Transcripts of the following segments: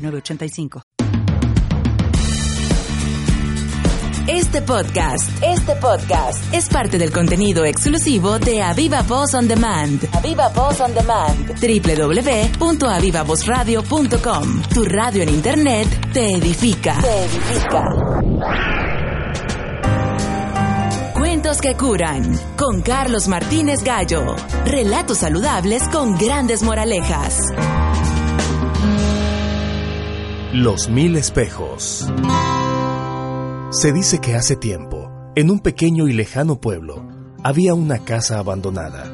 906985. Este podcast, este podcast es parte del contenido exclusivo de Aviva Voz On Demand. Aviva Voz On Demand. www.avivavozradio.com. Tu radio en internet te edifica. Te edifica. Cuentos que curan. Con Carlos Martínez Gallo. Relatos saludables con grandes moralejas. Los mil espejos. Se dice que hace tiempo, en un pequeño y lejano pueblo, había una casa abandonada.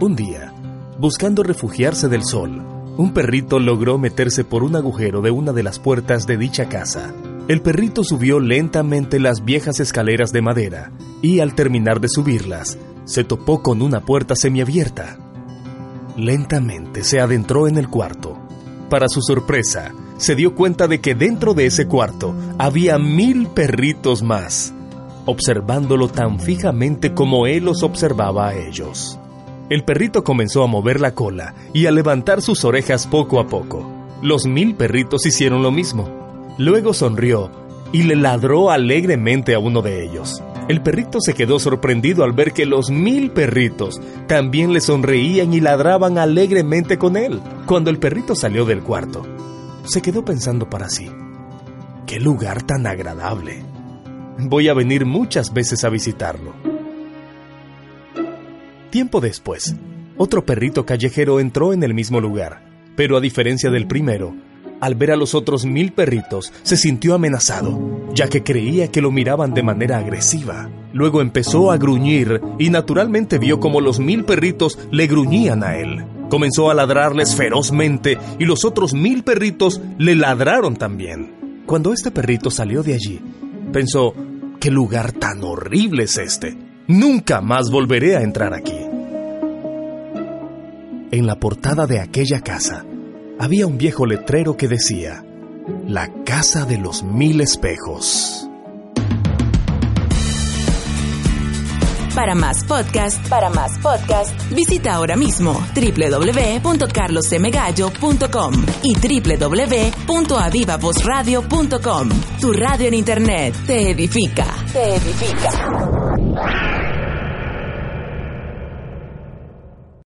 Un día, buscando refugiarse del sol, un perrito logró meterse por un agujero de una de las puertas de dicha casa. El perrito subió lentamente las viejas escaleras de madera y al terminar de subirlas, se topó con una puerta semiabierta. Lentamente se adentró en el cuarto. Para su sorpresa, se dio cuenta de que dentro de ese cuarto había mil perritos más, observándolo tan fijamente como él los observaba a ellos. El perrito comenzó a mover la cola y a levantar sus orejas poco a poco. Los mil perritos hicieron lo mismo. Luego sonrió y le ladró alegremente a uno de ellos. El perrito se quedó sorprendido al ver que los mil perritos también le sonreían y ladraban alegremente con él. Cuando el perrito salió del cuarto, se quedó pensando para sí. ¡Qué lugar tan agradable! Voy a venir muchas veces a visitarlo. Tiempo después, otro perrito callejero entró en el mismo lugar, pero a diferencia del primero, al ver a los otros mil perritos, se sintió amenazado, ya que creía que lo miraban de manera agresiva. Luego empezó a gruñir y naturalmente vio como los mil perritos le gruñían a él. Comenzó a ladrarles ferozmente y los otros mil perritos le ladraron también. Cuando este perrito salió de allí, pensó, ¿qué lugar tan horrible es este? Nunca más volveré a entrar aquí. En la portada de aquella casa había un viejo letrero que decía, La Casa de los Mil Espejos. Para más podcast, para más podcast, visita ahora mismo www.carlosemegallo.com y www.avivavozradio.com. Tu radio en internet te edifica, te edifica.